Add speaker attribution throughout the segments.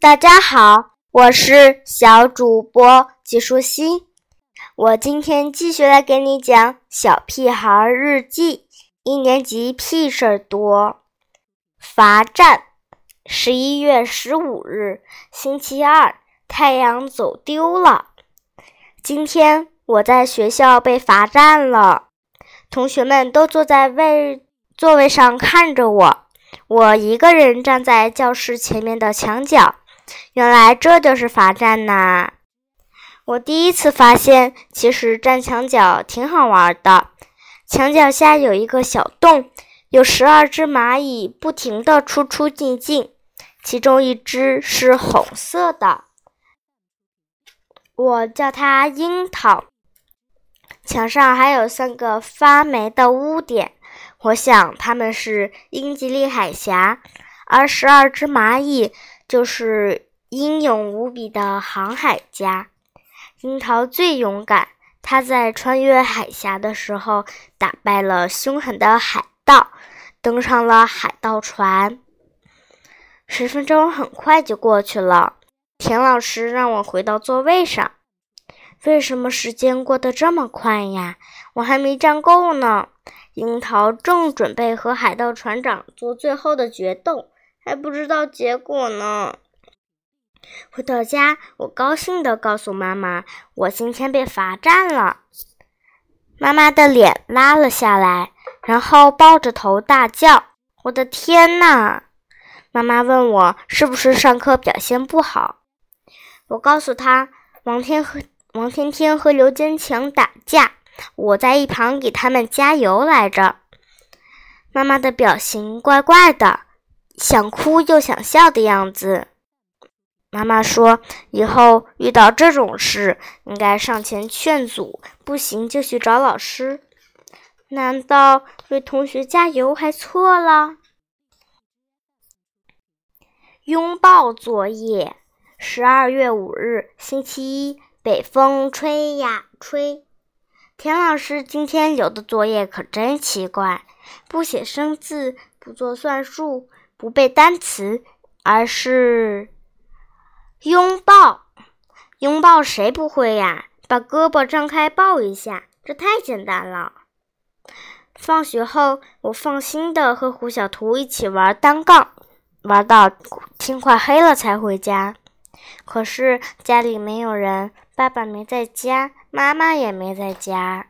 Speaker 1: 大家好，我是小主播季舒心。我今天继续来给你讲《小屁孩日记》一年级屁事儿多。罚站。十一月十五日，星期二，太阳走丢了。今天我在学校被罚站了，同学们都坐在位座位上看着我，我一个人站在教室前面的墙角。原来这就是罚站呐！我第一次发现，其实站墙角挺好玩的。墙角下有一个小洞，有十二只蚂蚁不停地出出进进，其中一只是红色的，我叫它樱桃。墙上还有三个发霉的污点，我想它们是英吉利海峡，而十二只蚂蚁。就是英勇无比的航海家，樱桃最勇敢。他在穿越海峡的时候，打败了凶狠的海盗，登上了海盗船。十分钟很快就过去了，田老师让我回到座位上。为什么时间过得这么快呀？我还没站够呢。樱桃正准备和海盗船长做最后的决斗。还不知道结果呢。回到家，我高兴地告诉妈妈：“我今天被罚站了。”妈妈的脸拉了下来，然后抱着头大叫：“我的天哪！”妈妈问我是不是上课表现不好。我告诉她：“王天和王天天和刘坚强打架，我在一旁给他们加油来着。”妈妈的表情怪怪的。想哭又想笑的样子。妈妈说：“以后遇到这种事，应该上前劝阻，不行就去找老师。难道为同学加油还错了？”拥抱作业。十二月五日，星期一，北风吹呀吹。田老师今天留的作业可真奇怪，不写生字，不做算术。不背单词，而是拥抱。拥抱谁不会呀？把胳膊张开抱一下，这太简单了。放学后，我放心的和胡小图一起玩单杠，玩到天快黑了才回家。可是家里没有人，爸爸没在家，妈妈也没在家，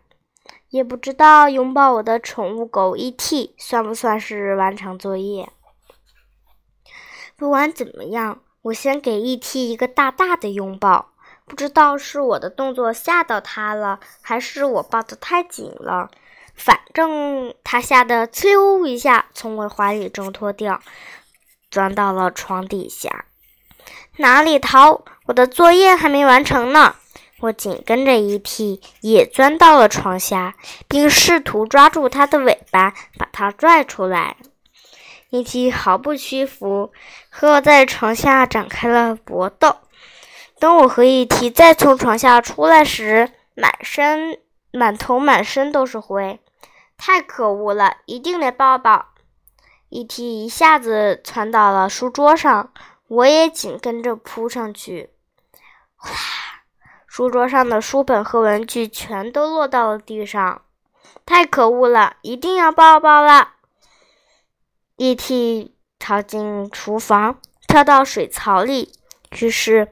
Speaker 1: 也不知道拥抱我的宠物狗 E.T. 算不算是完成作业。不管怎么样，我先给 E.T. 一个大大的拥抱。不知道是我的动作吓到他了，还是我抱得太紧了。反正他吓得呲溜一下从我怀里挣脱掉，钻到了床底下。哪里逃？我的作业还没完成呢！我紧跟着 E.T. 也钻到了床下，并试图抓住他的尾巴，把他拽出来。一提毫不屈服，和我在床下展开了搏斗。等我和一提再从床下出来时，满身、满头、满身都是灰，太可恶了！一定得抱抱。一提一下子窜到了书桌上，我也紧跟着扑上去。哗！书桌上的书本和文具全都落到了地上，太可恶了！一定要抱抱了了。E.T. 逃进厨房，跳到水槽里。于是，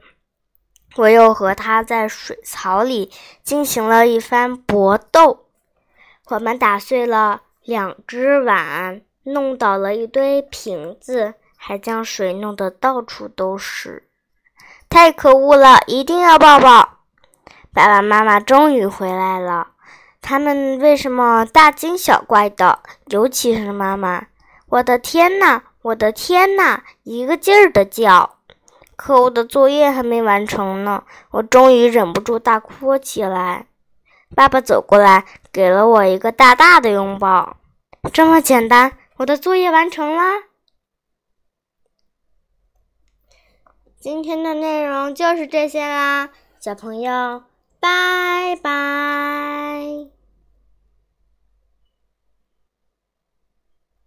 Speaker 1: 我又和他在水槽里进行了一番搏斗。我们打碎了两只碗，弄倒了一堆瓶子，还将水弄得到处都是。太可恶了！一定要抱抱！爸爸妈妈终于回来了。他们为什么大惊小怪的？尤其是妈妈。我的天呐！我的天呐！一个劲儿的叫。可我的作业还没完成呢，我终于忍不住大哭起来。爸爸走过来，给了我一个大大的拥抱。这么简单，我的作业完成了。今天的内容就是这些啦，小朋友，拜拜。